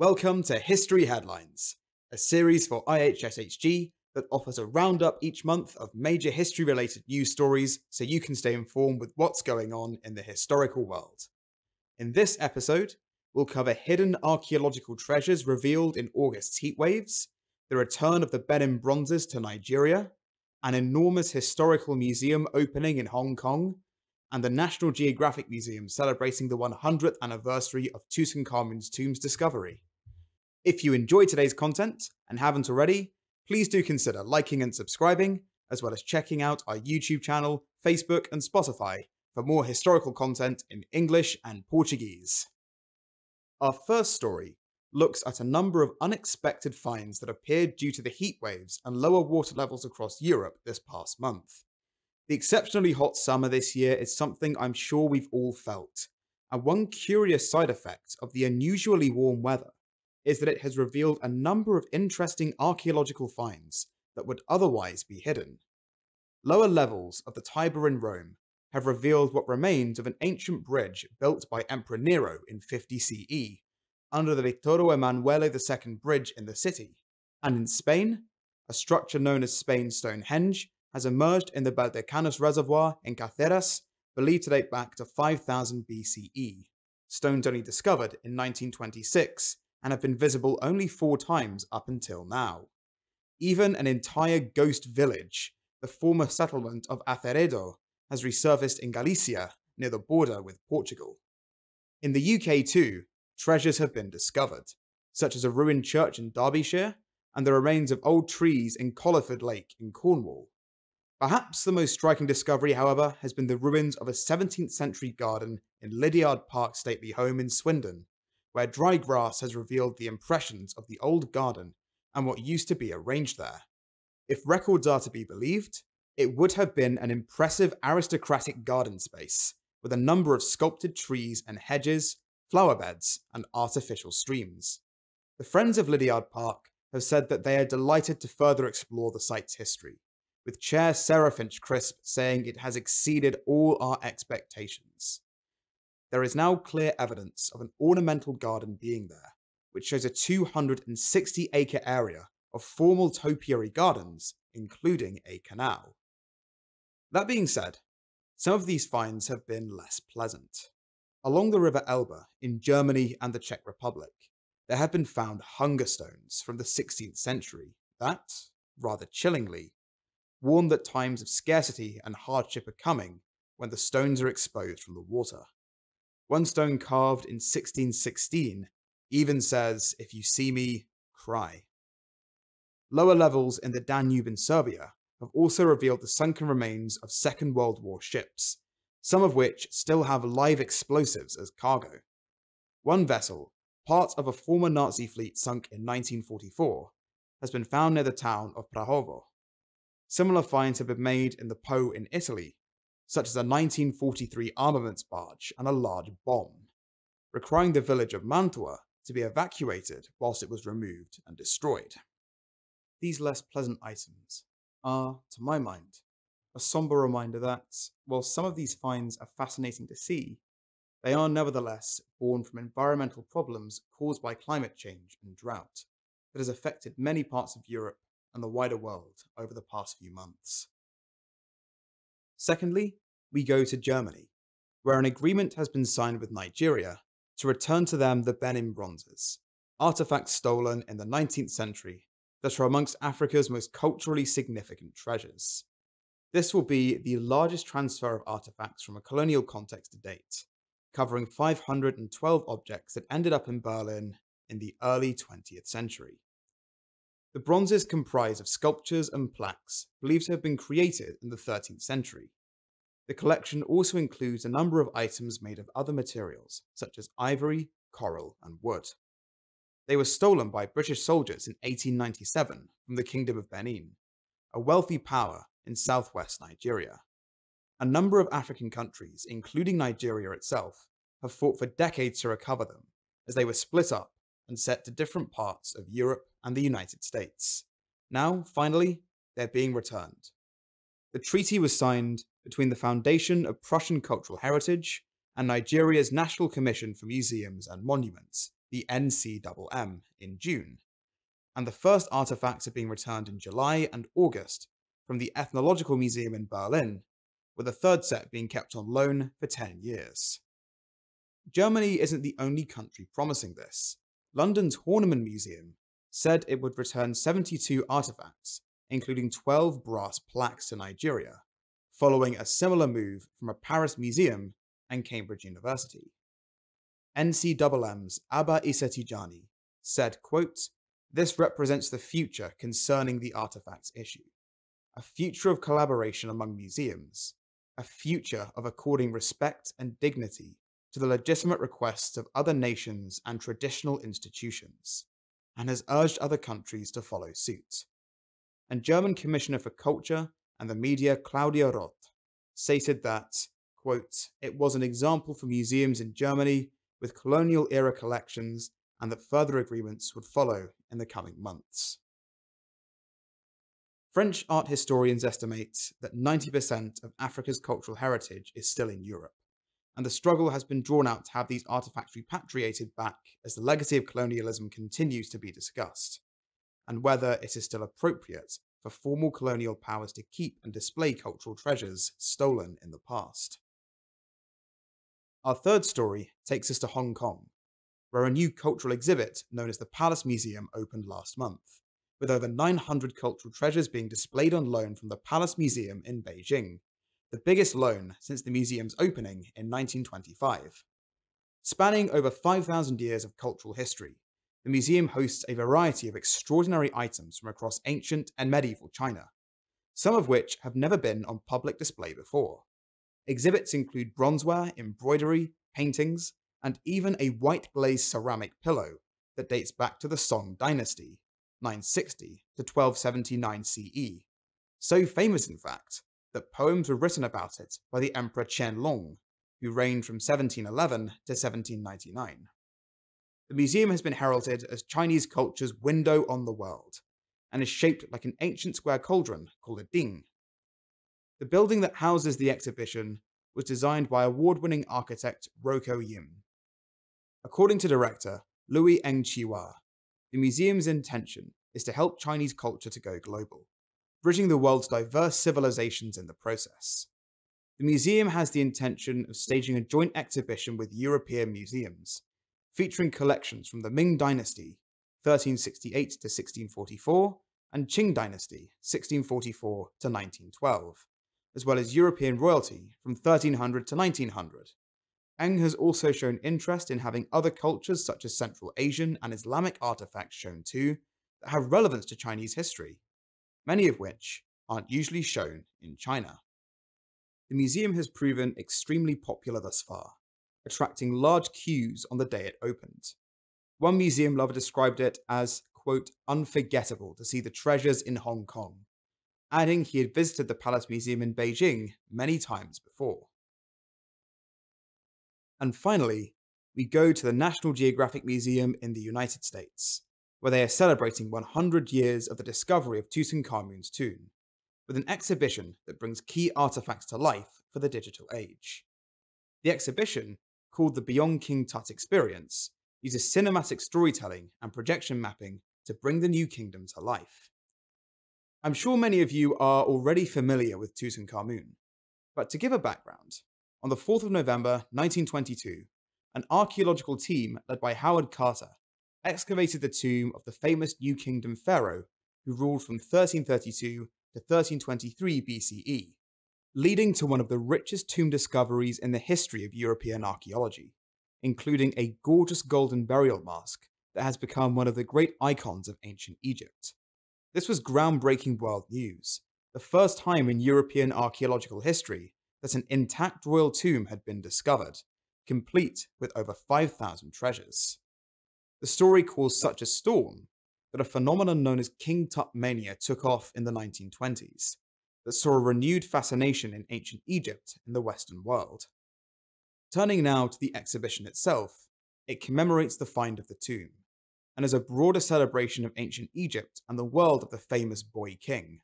Welcome to History Headlines, a series for IHSHG that offers a roundup each month of major history related news stories so you can stay informed with what's going on in the historical world. In this episode, we'll cover hidden archaeological treasures revealed in August's heatwaves, the return of the Benin bronzes to Nigeria, an enormous historical museum opening in Hong Kong, and the National Geographic Museum celebrating the 100th anniversary of Tutankhamun's tomb's discovery. If you enjoyed today's content and haven't already, please do consider liking and subscribing, as well as checking out our YouTube channel, Facebook, and Spotify for more historical content in English and Portuguese. Our first story looks at a number of unexpected finds that appeared due to the heat waves and lower water levels across Europe this past month. The exceptionally hot summer this year is something I'm sure we've all felt, and one curious side effect of the unusually warm weather is that it has revealed a number of interesting archaeological finds that would otherwise be hidden. Lower levels of the Tiber in Rome have revealed what remains of an ancient bridge built by Emperor Nero in 50 CE under the Vittorio Emanuele II Bridge in the city. And in Spain, a structure known as Spain's Stonehenge has emerged in the Valdecañas Reservoir in Caceres, believed to date back to 5000 BCE. Stones only discovered in 1926 and have been visible only four times up until now. Even an entire ghost village, the former settlement of Aceredo, has resurfaced in Galicia near the border with Portugal. In the UK too, treasures have been discovered, such as a ruined church in Derbyshire and the remains of old trees in Colliford Lake in Cornwall. Perhaps the most striking discovery, however, has been the ruins of a 17th century garden in Lydiard Park stately home in Swindon, where dry grass has revealed the impressions of the old garden and what used to be arranged there. If records are to be believed, it would have been an impressive aristocratic garden space, with a number of sculpted trees and hedges, flower beds, and artificial streams. The Friends of Lydiard Park have said that they are delighted to further explore the site's history, with Chair Sarah Finch Crisp saying it has exceeded all our expectations. There is now clear evidence of an ornamental garden being there, which shows a 260 acre area of formal topiary gardens, including a canal. That being said, some of these finds have been less pleasant. Along the River Elbe in Germany and the Czech Republic, there have been found hunger stones from the 16th century that, rather chillingly, warn that times of scarcity and hardship are coming when the stones are exposed from the water. One stone carved in 1616 even says, If you see me, cry. Lower levels in the Danube in Serbia have also revealed the sunken remains of Second World War ships, some of which still have live explosives as cargo. One vessel, part of a former Nazi fleet sunk in 1944, has been found near the town of Prahovo. Similar finds have been made in the Po in Italy such as a 1943 armaments barge and a large bomb, requiring the village of Mantua to be evacuated whilst it was removed and destroyed. These less pleasant items are, to my mind, a somber reminder that, while some of these finds are fascinating to see, they are nevertheless born from environmental problems caused by climate change and drought that has affected many parts of Europe and the wider world over the past few months. Secondly, we go to Germany, where an agreement has been signed with Nigeria to return to them the Benin bronzes, artifacts stolen in the 19th century that are amongst Africa's most culturally significant treasures. This will be the largest transfer of artifacts from a colonial context to date, covering 512 objects that ended up in Berlin in the early 20th century. The bronzes comprise of sculptures and plaques believed to have been created in the 13th century. The collection also includes a number of items made of other materials, such as ivory, coral, and wood. They were stolen by British soldiers in 1897 from the Kingdom of Benin, a wealthy power in southwest Nigeria. A number of African countries, including Nigeria itself, have fought for decades to recover them, as they were split up and set to different parts of Europe and the United States. Now, finally, they're being returned. The treaty was signed between the Foundation of Prussian Cultural Heritage and Nigeria's National Commission for Museums and Monuments, the NCMM, in June, and the first artifacts are being returned in July and August from the Ethnological Museum in Berlin, with a third set being kept on loan for 10 years. Germany isn't the only country promising this. London's Horniman Museum said it would return 72 artifacts, including 12 brass plaques to Nigeria, following a similar move from a Paris museum and Cambridge University. NCMM's Abba Issa Tijani said, quote, This represents the future concerning the artifacts issue, a future of collaboration among museums, a future of according respect and dignity to the legitimate requests of other nations and traditional institutions, and has urged other countries to follow suit. And German Commissioner for Culture and the Media Claudia Roth stated that, quote, it was an example for museums in Germany with colonial era collections and that further agreements would follow in the coming months. French art historians estimate that 90% of Africa's cultural heritage is still in Europe, and the struggle has been drawn out to have these artifacts repatriated back as the legacy of colonialism continues to be discussed, and whether it is still appropriate for formal colonial powers to keep and display cultural treasures stolen in the past. Our third story takes us to Hong Kong, where a new cultural exhibit known as the Palace Museum opened last month, with over 900 cultural treasures being displayed on loan from the Palace Museum in Beijing, the biggest loan since the museum's opening in 1925. Spanning over 5,000 years of cultural history, the museum hosts a variety of extraordinary items from across ancient and medieval China, some of which have never been on public display before. Exhibits include bronzeware, embroidery, paintings, and even a white glazed ceramic pillow that dates back to the Song dynasty, 960 to 1279 CE. So famous, in fact, that poems were written about it by the Emperor Qianlong, who reigned from 1711 to 1799. The museum has been heralded as Chinese culture's window on the world, and is shaped like an ancient square cauldron called a ding, the building that houses the exhibition was designed by award winning architect Rocco Yim. According to director Louis Ng Chi-wa, the museum's intention is to help Chinese culture to go global, bridging the world's diverse civilizations in the process. The museum has the intention of staging a joint exhibition with European museums, featuring collections from the Ming Dynasty, 1368 to 1644, and Qing Dynasty, 1644 to 1912 as well as European royalty from 1300 to 1900. Ng has also shown interest in having other cultures such as Central Asian and Islamic artifacts shown too that have relevance to Chinese history, many of which aren't usually shown in China. The museum has proven extremely popular thus far, attracting large queues on the day it opened. One museum lover described it as, quote, unforgettable to see the treasures in Hong Kong, adding he had visited the Palace Museum in Beijing many times before. And finally, we go to the National Geographic Museum in the United States, where they are celebrating 100 years of the discovery of Tutankhamun's tomb, with an exhibition that brings key artifacts to life for the digital age. The exhibition, called the Beyond King Tut Experience, uses cinematic storytelling and projection mapping to bring the new kingdom to life. I'm sure many of you are already familiar with Tutankhamun, but to give a background, on the 4th of November 1922, an archaeological team led by Howard Carter excavated the tomb of the famous New Kingdom pharaoh who ruled from 1332 to 1323 BCE, leading to one of the richest tomb discoveries in the history of European archaeology, including a gorgeous golden burial mask that has become one of the great icons of ancient Egypt. This was groundbreaking world news, the first time in European archaeological history that an intact royal tomb had been discovered, complete with over 5,000 treasures. The story caused such a storm that a phenomenon known as King Tut mania took off in the 1920s, that saw a renewed fascination in ancient Egypt in the Western world. Turning now to the exhibition itself, it commemorates the find of the tomb, and as a broader celebration of ancient Egypt and the world of the famous boy king.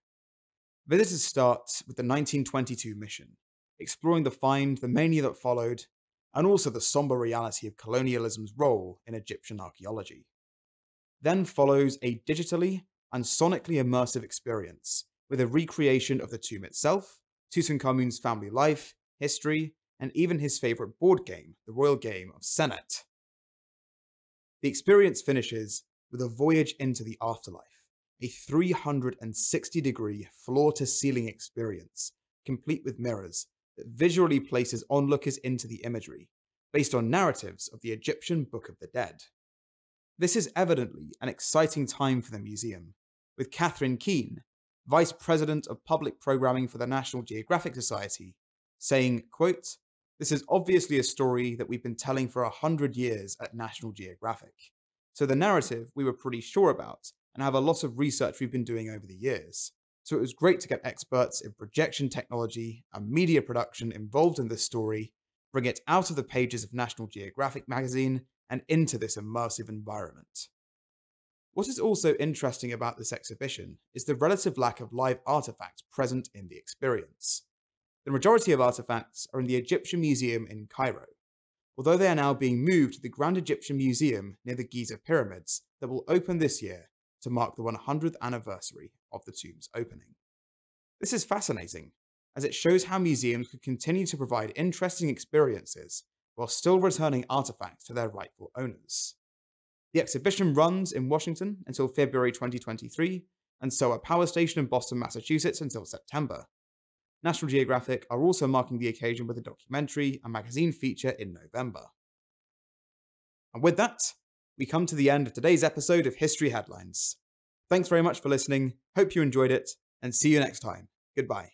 Visitors start with the 1922 mission, exploring the find, the mania that followed, and also the somber reality of colonialism's role in Egyptian archaeology. Then follows a digitally and sonically immersive experience with a recreation of the tomb itself, Tutankhamun's family life, history, and even his favourite board game, the royal game of Senet. The experience finishes with a voyage into the afterlife, a 360 degree floor to ceiling experience, complete with mirrors, that visually places onlookers into the imagery, based on narratives of the Egyptian Book of the Dead. This is evidently an exciting time for the museum, with Kathryn Keane, Vice President of Public Programming for the National Geographic Society, saying, quote, This is obviously a story that we've been telling for a hundred years at National Geographic. So the narrative we were pretty sure about and have a lot of research we've been doing over the years. So it was great to get experts in projection technology and media production involved in this story, bring it out of the pages of National Geographic magazine and into this immersive environment. What is also interesting about this exhibition is the relative lack of live artifacts present in the experience. The majority of artifacts are in the Egyptian Museum in Cairo, although they are now being moved to the Grand Egyptian Museum near the Giza Pyramids that will open this year to mark the 100th anniversary of the tomb's opening. This is fascinating, as it shows how museums could continue to provide interesting experiences while still returning artifacts to their rightful owners. The exhibition runs in Washington until February 2023, and SoWa Power Station in Boston, Massachusetts until September. National Geographic are also marking the occasion with a documentary and magazine feature in November. And with that, we come to the end of today's episode of History Headlines. Thanks very much for listening, hope you enjoyed it, and see you next time. Goodbye.